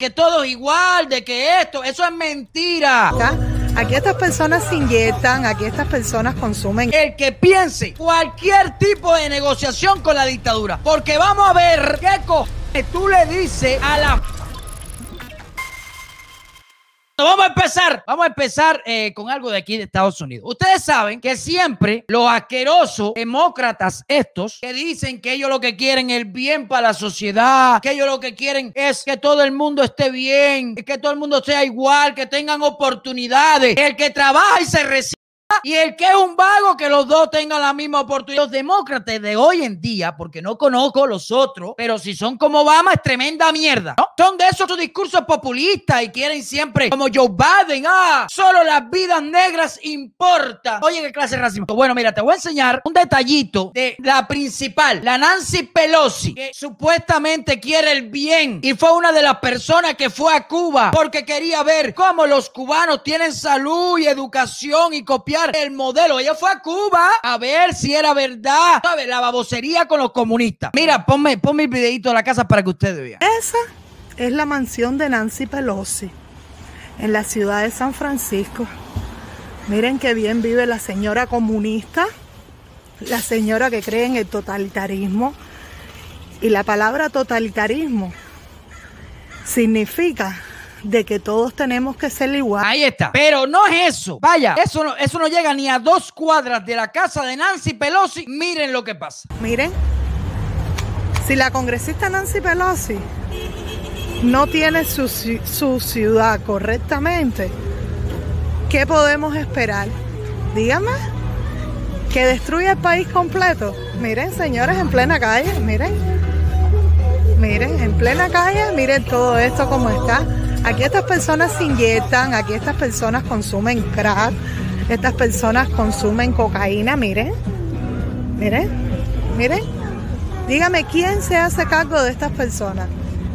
que todo es igual, de que esto, eso es mentira. Aquí estas personas se inyectan, aquí estas personas consumen. El que piense cualquier tipo de negociación con la dictadura, porque vamos a ver qué cojones tú le dices a la Vamos a empezar, vamos a empezar eh, con algo de aquí de Estados Unidos. Ustedes saben que siempre los asquerosos demócratas estos que dicen que ellos lo que quieren es el bien para la sociedad, que ellos lo que quieren es que todo el mundo esté bien, que todo el mundo sea igual, que tengan oportunidades, el que trabaja y se recibe y el que es un vago, que los dos tengan la misma oportunidad. Los demócratas de hoy en día, porque no conozco los otros, pero si son como Obama, es tremenda mierda. ¿no? Son de esos discursos populistas y quieren siempre, como Joe Biden, ah, solo las vidas negras importan. Oye, qué clase de racismo. Bueno, mira, te voy a enseñar un detallito de la principal, la Nancy Pelosi, que supuestamente quiere el bien y fue una de las personas que fue a Cuba porque quería ver cómo los cubanos tienen salud y educación y copiar el modelo. Ella fue a Cuba a ver si era verdad. ¿Sabes? La babosería con los comunistas. Mira, ponme, ponme el videito de la casa para que ustedes vean. Esa es la mansión de Nancy Pelosi en la ciudad de San Francisco. Miren qué bien vive la señora comunista, la señora que cree en el totalitarismo. Y la palabra totalitarismo significa de que todos tenemos que ser igual. Ahí está. Pero no es eso. Vaya, eso no, eso no llega ni a dos cuadras de la casa de Nancy Pelosi. Miren lo que pasa. Miren, si la congresista Nancy Pelosi no tiene su, su ciudad correctamente, ¿qué podemos esperar? Dígame, que destruya el país completo. Miren, señores, en plena calle, miren. Miren, en plena calle, miren todo esto como está. Aquí estas personas se inyectan, aquí estas personas consumen crack, estas personas consumen cocaína, miren, miren, miren. Dígame quién se hace cargo de estas personas.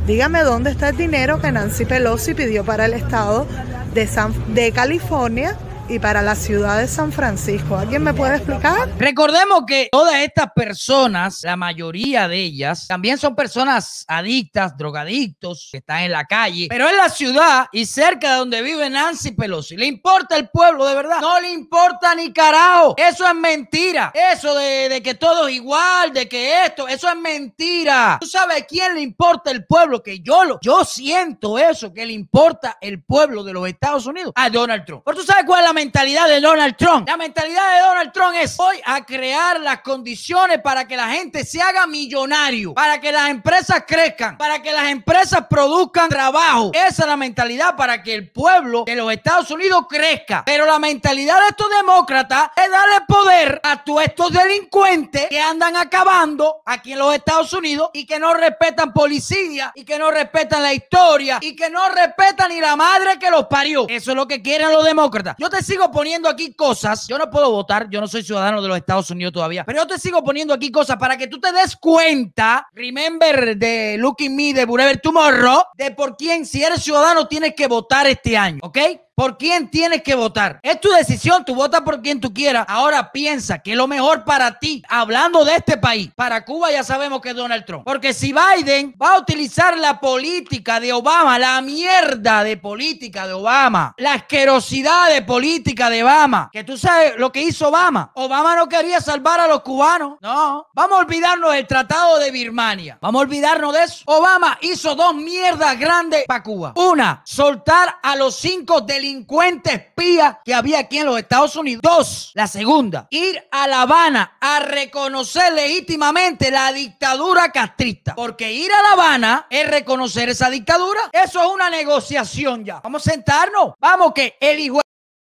Dígame dónde está el dinero que Nancy Pelosi pidió para el estado de, de California y para la ciudad de San Francisco. ¿Alguien me puede explicar? Recordemos que todas estas personas, la mayoría de ellas, también son personas adictas, drogadictos, que están en la calle, pero en la ciudad y cerca de donde vive Nancy Pelosi. ¿Le importa el pueblo de verdad? No le importa ni carajo. Eso es mentira. Eso de, que todo es igual, de que esto, eso es mentira. ¿Tú sabes quién le importa el pueblo? Que yo lo, yo siento eso, que le importa el pueblo de los Estados Unidos a Donald Trump. Pero tú sabes cuál es la mentalidad de Donald Trump. La mentalidad de Donald Trump es voy a crear las condiciones para que la gente se haga millonario, para que las empresas crezcan, para que las empresas produzcan trabajo. Esa es la mentalidad para que el pueblo de los Estados Unidos crezca. Pero la mentalidad de estos demócratas es darle poder a todos estos delincuentes que andan acabando aquí en los Estados Unidos y que no respetan policía y que no respetan la historia y que no respetan ni la madre que los parió. Eso es lo que quieren los demócratas. Yo te sigo poniendo aquí cosas. Yo no puedo votar, yo no soy ciudadano de los Estados Unidos todavía, pero yo te sigo poniendo aquí cosas para que tú te des cuenta, remember de Looking Me de Forever Tomorrow, de por quién, si eres ciudadano, tienes que votar este año, ¿ok? Por quién tienes que votar. Es tu decisión, tú votas por quien tú quieras. Ahora piensa que lo mejor para ti, hablando de este país, para Cuba ya sabemos que es Donald Trump. Porque si Biden va a utilizar la política de Obama, la mierda de política de Obama, la asquerosidad de política de Obama, que tú sabes lo que hizo Obama. Obama no quería salvar a los cubanos. No. Vamos a olvidarnos del Tratado de Birmania. Vamos a olvidarnos de eso. Obama hizo dos mierdas grandes para Cuba. Una, soltar a los cinco del delincuente espía que había aquí en los Estados Unidos. Dos, la segunda, ir a La Habana a reconocer legítimamente la dictadura castrista. Porque ir a La Habana es reconocer esa dictadura. Eso es una negociación ya. Vamos a sentarnos. Vamos que el hijo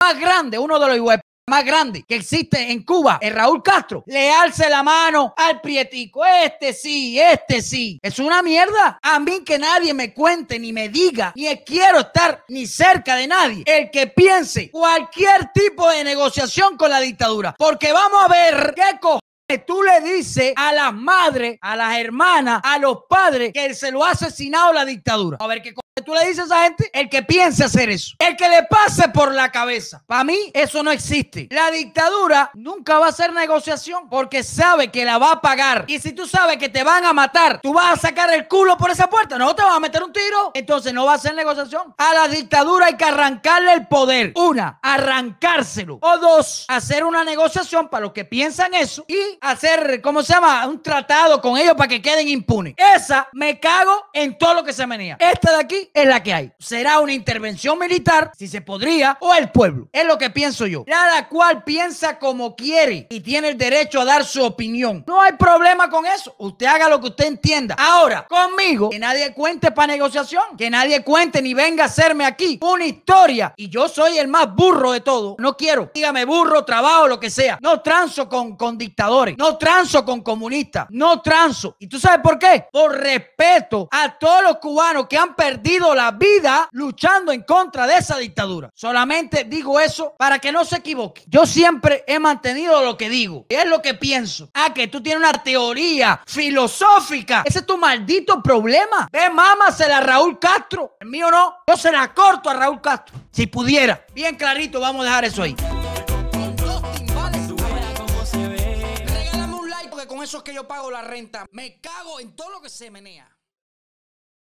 más grande, uno de los hijos más grande que existe en Cuba, es Raúl Castro, le alce la mano al prietico. Este sí, este sí. Es una mierda. A mí que nadie me cuente ni me diga, ni quiero estar ni cerca de nadie. El que piense cualquier tipo de negociación con la dictadura. Porque vamos a ver qué cojones tú le dices a las madres, a las hermanas, a los padres que se lo ha asesinado la dictadura. A ver qué Tú le dices a esa gente, el que piense hacer eso, el que le pase por la cabeza. Para mí, eso no existe. La dictadura nunca va a hacer negociación porque sabe que la va a pagar. Y si tú sabes que te van a matar, tú vas a sacar el culo por esa puerta, no te vas a meter un tiro, entonces no va a hacer negociación. A la dictadura hay que arrancarle el poder. Una, arrancárselo. O dos, hacer una negociación para los que piensan eso y hacer, ¿cómo se llama? Un tratado con ellos para que queden impunes. Esa me cago en todo lo que se menea. Esta de aquí es la que hay. Será una intervención militar, si se podría, o el pueblo. Es lo que pienso yo. Cada cual piensa como quiere y tiene el derecho a dar su opinión. No hay problema con eso. Usted haga lo que usted entienda. Ahora, conmigo, que nadie cuente para negociación, que nadie cuente ni venga a hacerme aquí una historia. Y yo soy el más burro de todo. No quiero. Dígame burro, trabajo, lo que sea. No transo con, con dictadores. No transo con comunistas. No transo. ¿Y tú sabes por qué? Por respeto a todos los cubanos que han perdido la vida luchando en contra de esa dictadura. Solamente digo eso para que no se equivoque. Yo siempre he mantenido lo que digo. Es lo que pienso. Ah, que tú tienes una teoría filosófica. Ese es tu maldito problema. Ve, mámasela a Raúl Castro. El mío no. Yo se la corto a Raúl Castro. Si pudiera. Bien clarito, vamos a dejar eso ahí. Con eso es que yo pago la renta. Me cago en todo lo que se menea.